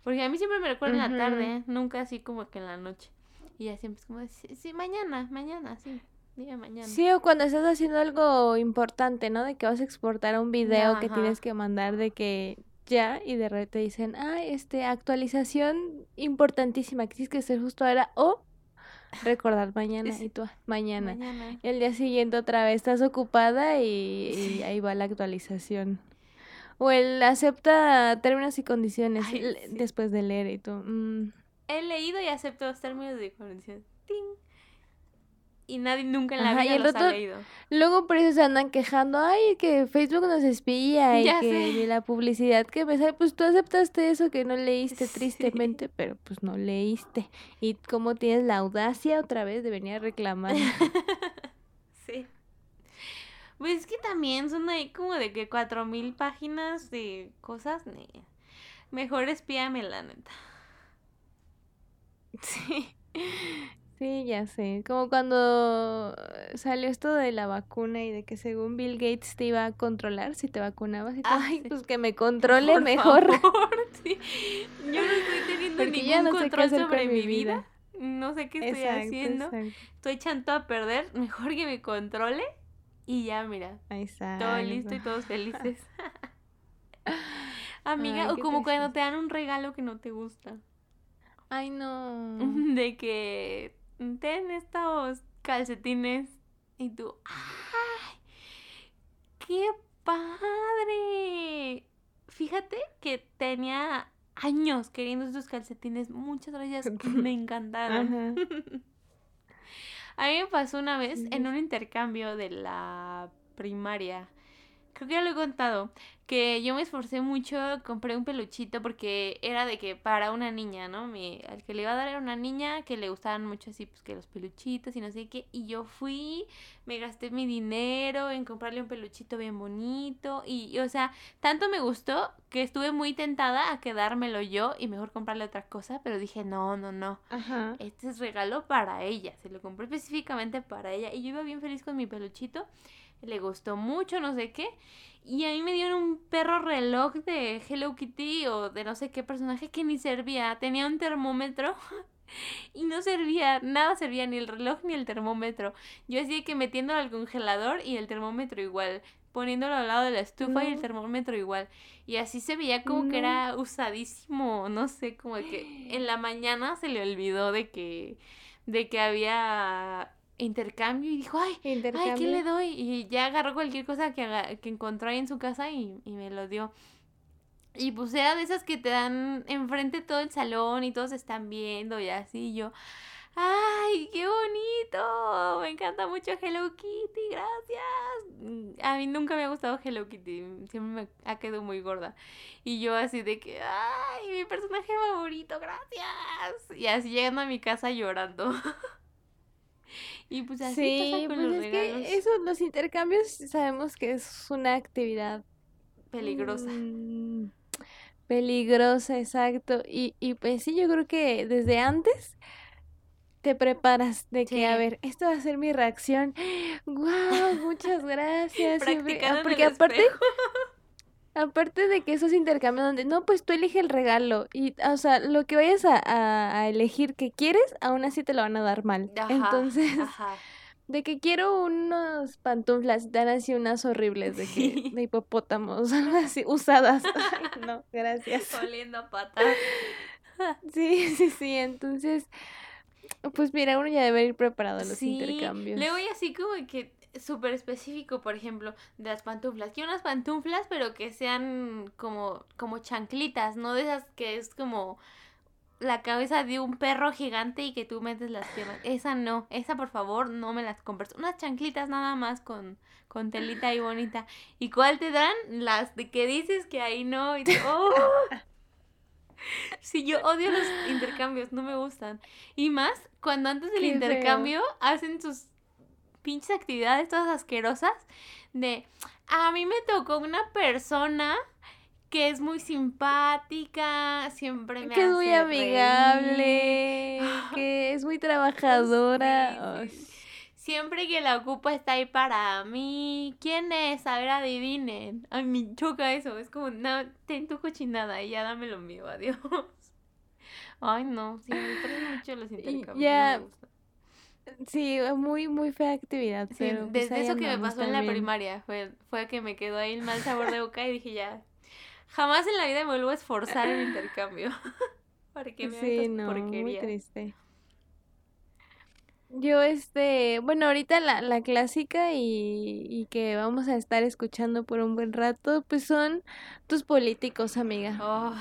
Porque a mí siempre me recuerdan en la tarde, nunca así como que en la noche. Y ya siempre es como, sí, mañana, mañana, sí. Día mañana.
Sí, o cuando estás haciendo algo importante, ¿no? De que vas a exportar un video que tienes que mandar, de que ya y de repente dicen, ah, este, actualización importantísima que tienes que hacer justo ahora o recordar mañana y tú, mañana. Y el día siguiente otra vez estás ocupada y, ahí va la actualización. O el acepta términos y condiciones
Ay,
l-
sí.
después de leer y tú. mm,
He leído y acepto los términos de condición. ¡Ting! Y nadie nunca en la
Ajá, y
vida
el
los
otro-
ha leído.
Luego por eso se andan quejando, ay, que Facebook nos espía y
Ya
que la publicidad que me sale, pues tú aceptaste eso que no leíste
Sí.
tristemente, pero pues no leíste. Y cómo tienes la audacia otra vez de venir a reclamar. [laughs]
Sí. Pues es que también son ahí como de que cuatro mil páginas de cosas. Mejor espíame la neta. [laughs]
Sí. Sí, ya sé. Como cuando salió esto de la vacuna y de que según Bill Gates te iba a controlar si te vacunabas y tú,
Ah,
ay,
sí.
pues que me controle
Por
mejor.
favor, [laughs] [laughs] sí. Yo no estoy teniendo
Porque
ningún
ya no sé qué
control sobre mi vida.
vida.
No sé qué estoy
Exacto,
haciendo.
exacto.
Estoy echando a perder. [laughs] Mejor que me controle. Y ya, mira.
Exacto.
Todo listo y todos felices. Amiga,
Ay,
o como cuando te dan un regalo que no te gusta.
Ay, no.
De que ten estos calcetines y tú, ¡ay! ¡Qué padre! Fíjate que tenía años queriendo estos calcetines. Muchas gracias, [laughs] me encantaron. [laughs] A mí me pasó una vez en un intercambio de la primaria. Creo que ya lo he contado. Que yo me esforcé mucho, compré un peluchito porque era de que para una niña, ¿no? Mi, al que le iba a dar era una niña que le gustaban mucho así, pues que los peluchitos y no sé qué. Y yo fui, me gasté mi dinero en comprarle un peluchito bien bonito. Y, y, o sea, tanto me gustó que estuve muy tentada a quedármelo yo y mejor comprarle otra cosa. Pero dije, no, no, no
Ajá.
este es regalo para ella. Se lo compré específicamente para ella. Y yo iba bien feliz con mi peluchito. Le gustó mucho, no sé qué. Y a mí me dieron un perro reloj de Hello Kitty o de no sé qué personaje que ni servía. Tenía un termómetro [laughs] y no servía, nada servía, ni el reloj ni el termómetro. Yo así que metiéndolo al congelador y el termómetro igual. Poniéndolo al lado de la estufa y el termómetro igual. Y así se veía como que era usadísimo, no sé, como que [gasps] en la mañana se le olvidó de que, de que había intercambio y dijo, ay, ay, ¿qué le doy? Y ya agarró cualquier cosa que, haga- que encontró ahí en su casa y, y me lo dio. Y pues era de esas que te dan enfrente todo el salón y todos están viendo y así y yo. ¡Ay, qué bonito! Me encanta mucho Hello Kitty, gracias. Mm, A mí nunca me ha gustado Hello Kitty, siempre me ha quedado muy gorda. Y yo así de que, ¡ay, mi personaje favorito, gracias! Y así llegando a mi casa llorando. [laughs] y pues así
Sí,
pasa con
pues
los
es
regalos.
que eso, los intercambios sabemos que es una actividad
Peligrosa.
mm, peligrosa, exacto. Y, y pues sí, yo creo que desde antes te preparas de que, a ver, esto va a ser mi reacción. [gasps] ¡Guau! Muchas gracias.
Practicando
ah,
en
Porque
el
aparte,
espejo. [laughs]
aparte de que esos intercambios donde, no, pues tú elige el regalo. Y, o sea, lo que vayas a, a- a elegir que quieres, aún así te lo van a dar mal.
Ajá,
Entonces,
ajá. [laughs]
de que quiero unos pantuflas, dan así unas horribles de que,
Sí.
de hipopótamos, [laughs] así, usadas. Ay, [laughs] no, gracias.
Oliendo a patas.
Sí, sí, sí, entonces, pues mira, uno ya debe ir preparado a los
Sí,
intercambios.
luego y así como que súper específico, por ejemplo, de las pantuflas. Quiero unas pantuflas, pero que sean como, como chanclitas, no de esas que es como la cabeza de un perro gigante y que tú metes las piernas. Esa no, esa por favor no me las compres. Unas chanclitas nada más con, con telita ahí bonita. ¿Y cuál te dan? Las de que dices que ahí no. Y tú, ¡oh! Sí, yo odio los intercambios, no me gustan. Y más cuando antes del
Qué feo.
intercambio hacen sus pinches actividades todas asquerosas de a mí me tocó una persona que es muy simpática, siempre me
que es muy
hace
amigable,
reír.
que es muy [gasps] trabajadora.
Sí. Siempre que la ocupa está ahí para mí. ¿Quién es? A ver, adivinen. Ay, me choca eso. Es como, no, ten tu cochinada y ya dame lo mío, [laughs] adiós. Ay, no, sí, me mucho los intercambios.
ya,
no.
Sí, muy, muy fea actividad,
Sí,
pero pues
desde eso que me pasó en la primaria, fue, fue que me quedó ahí el mal sabor de boca y dije ya, jamás en la vida me vuelvo a esforzar en intercambio. [laughs] Para que me
Sí, no, muy
porquerías.
triste. Yo, este, bueno, ahorita la, la clásica y, y que vamos a estar escuchando por un buen rato, pues son tus políticos, amiga.
Oh,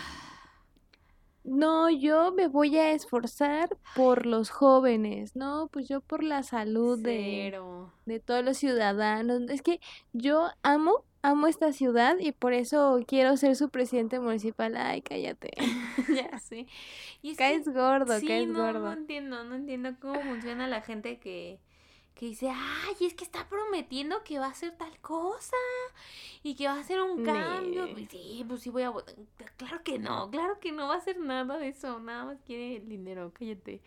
No, yo me voy a esforzar por los jóvenes, ¿no? Pues yo por la salud de,
cero.
de todos los ciudadanos. Es que yo amo, amo esta ciudad y por eso quiero ser su presidente municipal. Ay, cállate. [laughs]
Ya sé. Y es que
Caes gordo,
sí,
caes
no, no
gordo.
entiendo, no entiendo cómo funciona la gente que, que dice, ay, es que está prometiendo que va a hacer tal cosa y que va a hacer un cambio.
Nee.
Pues sí, pues sí voy a votar. Claro que no, claro que no va a hacer nada de eso, nada más quiere el dinero, cállate.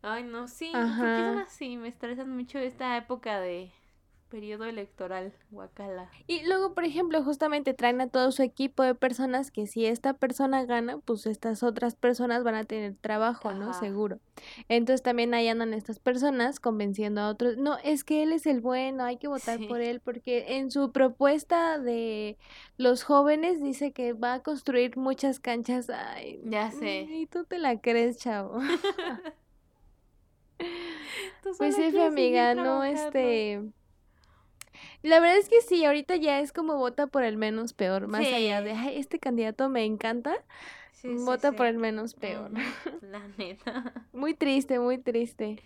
Ay, no, sí, ¿por qué son así? Me estresan mucho esta época de periodo electoral, guacala.
Y luego, por ejemplo, justamente traen a todo su equipo de personas que si esta persona gana, pues estas otras personas van a tener trabajo, ¿no? Seguro. Entonces también ahí andan estas personas convenciendo a otros, no, es que él es el bueno, hay que votar por él, porque en su propuesta de los jóvenes dice que va a construir muchas canchas. Ay,
Ya sé.
y tú te la crees, chavo. [laughs] [laughs] Pues sí, amiga, no, este... La verdad es que sí, ahorita ya es como vota por el menos peor, más allá de, ay, este candidato me encanta,
Sí, sí,
vota por el menos peor. [laughs]
La neta.
Muy triste, muy triste.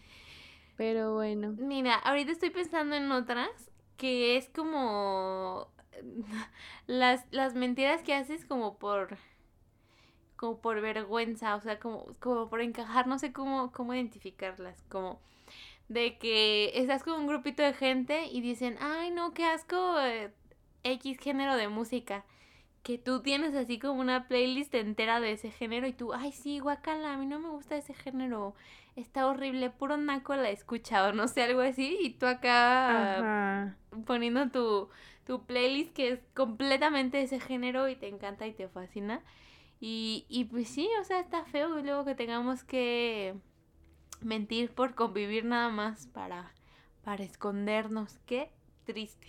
Pero bueno.
Mira, ahorita estoy pensando en otras que es como [laughs] las, las mentiras que haces como por como por vergüenza, o sea, como, como por encajar, no sé cómo, cómo identificarlas, como de que estás con un grupito de gente y dicen, ay no, qué asco eh, X género de música, que tú tienes así como una playlist entera de ese género y tú, ay sí, guacala, a mí no me gusta ese género, está horrible, puro naco la escucha o no sé, algo así, y tú acá
Ajá.
poniendo tu, tu playlist que es completamente ese género y te encanta y te fascina. Y, y pues sí, o sea, está feo luego que tengamos que mentir por convivir nada más para, para escondernos. Qué triste.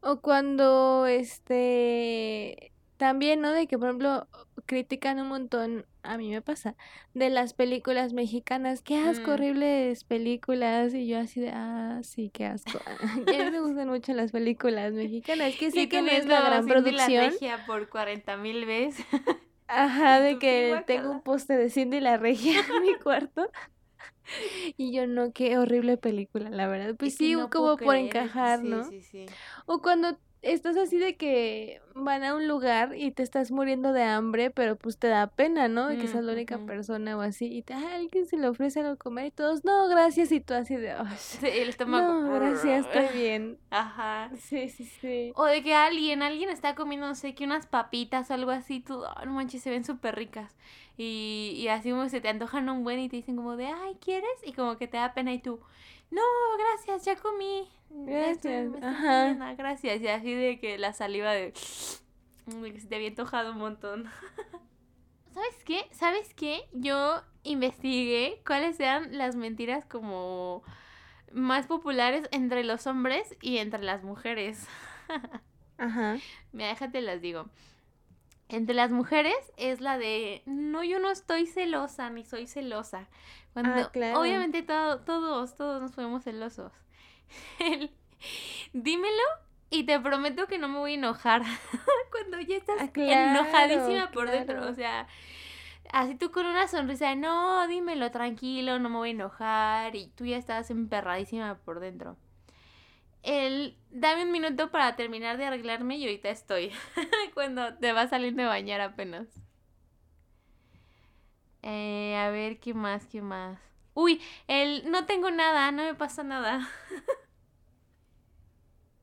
O cuando, este, también, ¿no? De que, por ejemplo, critican un montón, a mí me pasa, de las películas mexicanas. Qué asco,
Mm.
horribles películas. Y yo así de, ah, sí, qué asco. [laughs] A mí me gustan mucho las películas mexicanas. Que [laughs] sé que no es la gran producción.
Por 40 mil veces. [laughs]
Ajá, de que tengo un poste de Cindy la Regia [laughs] en mi cuarto. Y yo no, qué horrible película, la verdad. Pues sí,
no
como por
creer.
encajar,
Sí,
¿no?
sí, sí.
O cuando estás así de que van a un lugar y te estás muriendo de hambre, pero pues te da pena, ¿no? De que seas la
Mm,
única persona o así. Y te, "Ah, alguien se le ofrece algo a comer y todos, no, gracias. Y tú así de, "Ay,
Sí, el estómago.
no, gracias, estoy bien.
Ajá.
Sí, sí, sí.
O de que alguien, alguien está comiendo, no sé, que unas papitas o algo así, tú, "Ah, no manches, se ven súper ricas. Y, y así como se te antojan un buen y te dicen como de, ay, ¿quieres? Y como que te da pena y tú, no, gracias, ya comí.
Gracias,
me
ajá.
llena, gracias. Y así de que la saliva de, se te había antojado un montón. [laughs] ¿Sabes qué? ¿Sabes qué? Yo investigué cuáles eran las mentiras como más populares entre los hombres y entre las mujeres. [laughs]
Ajá.
Mira, déjate las digo. Entre las mujeres es la de, no, yo no estoy celosa, ni soy celosa. Cuando,
Ah, claro.
obviamente todo- todos, todos nos fuimos celosos. [laughs] El, dímelo y te prometo que no me voy a enojar. [laughs] Cuando ya estás
Ah, claro,
enojadísima por dentro. O sea, así tú con una sonrisa, de, no, dímelo tranquilo, no me voy a enojar. Y tú ya estás emperradísima por dentro. El, dame un minuto para terminar de arreglarme y ahorita estoy. [laughs] Cuando te vas saliendo de bañar apenas. Eh, a ver, ¿qué más? ¿Qué más? Uy, el no tengo nada, no me pasa nada. [laughs]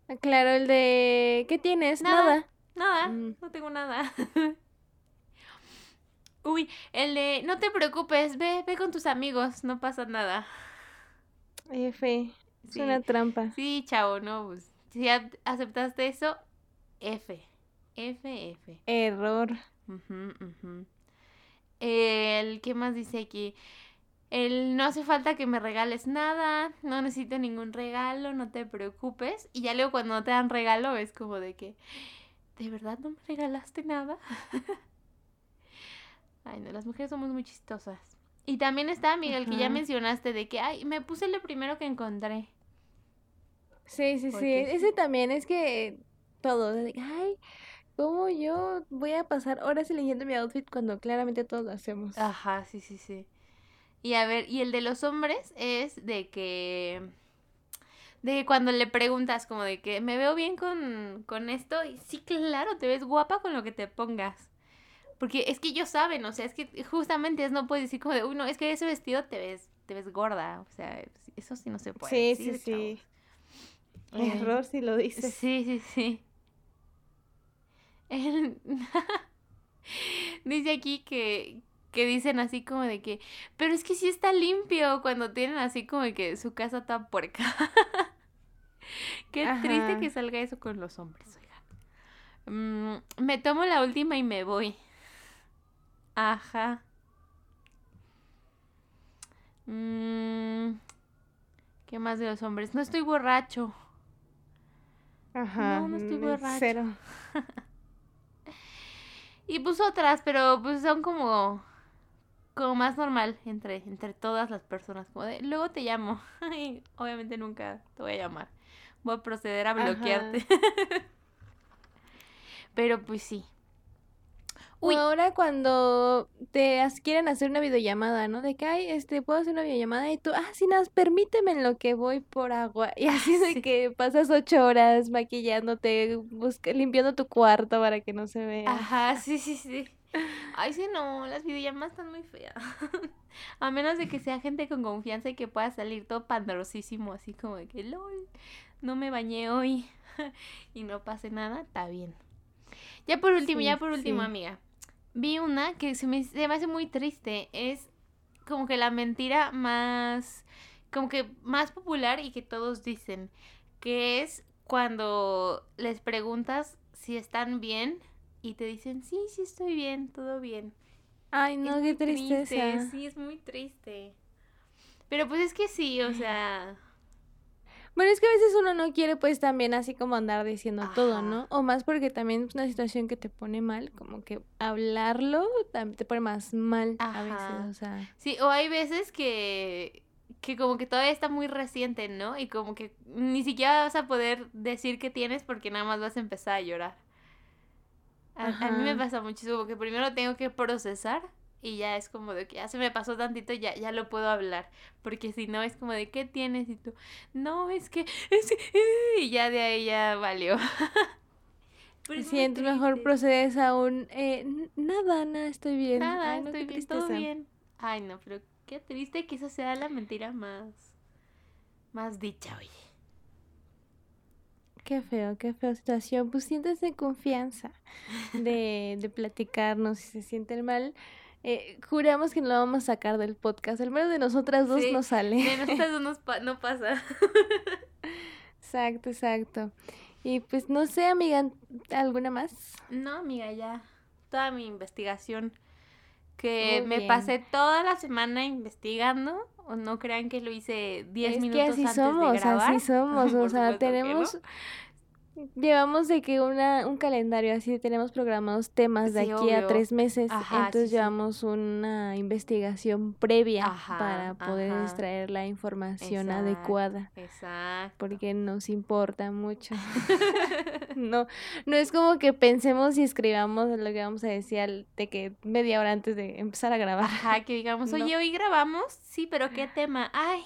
Ah, Claro, el de, ¿qué tienes?
Nada.
Nada.
Nada,
Mm.
no tengo nada. [laughs] Uy, el de no te preocupes, ve, ve con tus amigos, no pasa nada.
F. Es una trampa.
sí, chavo, no, pues, si aceptaste eso, F. F, F.
Error.
El, ¿qué más dice aquí? El, no hace falta que me regales nada, no necesito ningún regalo, no te preocupes. Y ya luego cuando no te dan regalo es como de que, ¿de verdad no me regalaste nada? [laughs] Ay, no, las mujeres somos muy chistosas. Y también está, Miguel, que ya mencionaste de que, ay, me puse lo primero que encontré.
Sí, sí, sí. Ese también es que todo, de, ay, ¿cómo yo voy a pasar horas eligiendo mi outfit cuando claramente todos lo hacemos?
Ajá, sí, sí, sí. Y a ver, y el de los hombres es de que de cuando le preguntas como de que me veo bien con, con esto y sí, claro, te ves guapa con lo que te pongas. Porque es que ellos saben, o sea, es que justamente es no puedes decir como de, uy, no, es que ese vestido te ves, te ves gorda, o sea, eso sí no se puede.
Sí, sí, sí. Error si lo dices.
Sí, sí, sí. [laughs] Dice aquí que, que dicen así como de que, pero es que sí está limpio cuando tienen así como de que su casa está puerca. [laughs] Qué triste que salga eso con los hombres, oigan. Mm, me tomo la última y me voy. Ajá. Mm, ¿Qué más de los hombres? No estoy borracho.
Ajá. No, no estoy borracho. Cero. [laughs]
y puso otras, pero pues son como como más normal entre, entre todas las personas. Como de, luego te llamo. [laughs] y obviamente nunca te voy a llamar. Voy a proceder a bloquearte. [laughs] pero pues sí.
Uy. ahora cuando te quieren hacer una videollamada, ¿no? De que, ay, este, puedo hacer una videollamada y tú, ah, sí, nada, permíteme en lo que voy por agua. [laughs] Y así de que pasas ocho horas maquillándote, limpiando tu cuarto para que no se vea.
Ajá, sí, sí, sí. Ay, sí, no, las videollamadas están muy feas. [laughs] A menos de que sea gente con confianza y que pueda salir todo pandrosísimo, así como de que, lol, no me bañé hoy [laughs] y no pase nada, está bien. Ya por último, ya por último, amiga. Vi una que se me, se me hace muy triste. Es como que la mentira más, como que más popular y que todos dicen, que es cuando les preguntas si están bien y te dicen, sí, sí estoy bien, todo bien.
Ay, no, qué tristeza.
sí, es muy triste. Pero pues es que sí, o sea...
Bueno, es que a veces uno no quiere pues también así como andar diciendo todo, ¿no? O más porque también es una situación que te pone mal, como que hablarlo también te pone más mal a veces, o sea.
Sí, o hay veces que que como que todavía está muy reciente, ¿no? Y como que ni siquiera vas a poder decir que tienes porque nada más vas a empezar a llorar. A, mí me pasa muchísimo que primero tengo que procesar y ya es como de que ya se me pasó tantito, ya, ya lo puedo hablar. Porque si no es como de ¿qué tienes? Y tú, no, es que, [laughs] [laughs] y ya de ahí ya valió. [laughs]
Siento mejor procedes aún, eh, nada, nada, estoy bien.
Nada, estoy bien, todo bien. Ay, no, pero qué triste que esa sea la mentira más, más dicha, oye.
Qué feo, qué feo situación. Pues siéntese confianza de, de platicarnos si se sienten mal. Eh, juramos que no lo vamos a sacar del podcast. Al menos de nosotras dos no sale.
De nosotras dos no pasa. [laughs]
exacto, exacto. Y pues no sé, amiga, ¿alguna más?
No, amiga, ya. Toda mi investigación. Que me pasé toda la semana investigando. O no crean que lo hice 10 minutos
así
antes
somos,
de grabar.
Así somos, [laughs] o sea, tenemos Llevamos de que una, un calendario así, tenemos programados temas de aquí a tres meses, entonces llevamos una investigación previa para poder extraer la información adecuada.
Exacto.
Porque nos importa mucho. [laughs] [laughs] no, no es como que pensemos y escribamos lo que vamos a decir de que media hora antes de empezar a grabar.
Ajá, que digamos, [laughs] oye, hoy grabamos, sí, pero ¿qué tema? Ay,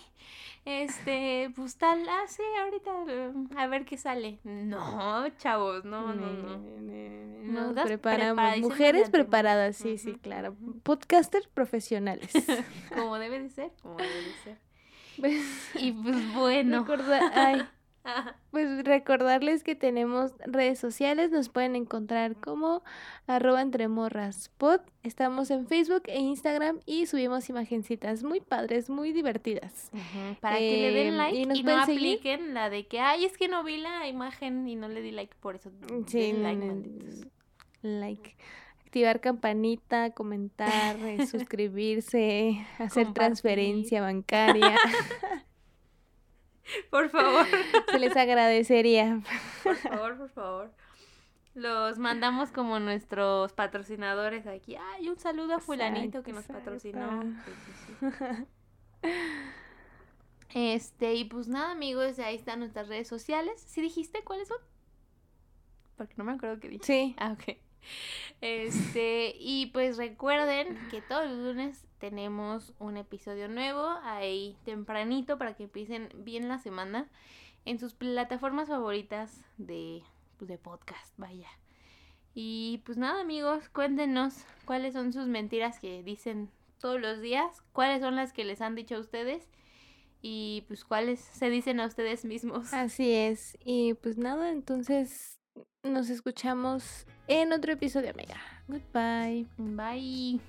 este, pues tal, ah, sí, ahorita, a ver qué sale. No, chavos, no, no, no.
Nos preparamos. Mujeres preparadas, sí, sí, claro. Podcasters profesionales. [laughs]
como debe de ser, como debe de ser. Pues, [laughs] y pues bueno.
ay, [laughs] Pues recordarles que tenemos redes sociales, nos pueden encontrar como arroba entremorraspod. Estamos en Facebook e Instagram y subimos imagencitas muy padres, muy divertidas.
Para que le den em, like y, no apliquen la de que, ay, es que no vi la imagen y no le di like por eso. Sí, like,
like activar campanita, comentar, eh, [laughs] suscribirse, hacer transferencia bancaria. [laughs] [laughs]
Por favor. [laughs]
Se les agradecería.
Por favor, por favor. Los mandamos como nuestros patrocinadores aquí. Ay, un saludo a fulanito que nos patrocinó. Este, y pues nada, amigos, ahí están nuestras redes sociales. ¿Sí dijiste cuáles son? Porque no me acuerdo qué dije.
Sí.
Ah, ok. Este, y pues recuerden que todos los lunes tenemos un episodio nuevo ahí tempranito para que empiecen bien la semana en sus plataformas favoritas de, pues, de podcast, vaya. Y pues nada, amigos, cuéntenos cuáles son sus mentiras que dicen todos los días, cuáles son las que les han dicho a ustedes y pues cuáles se dicen a ustedes mismos.
Así es. Y pues nada, entonces nos escuchamos en otro episodio, amiga. Goodbye.
Bye.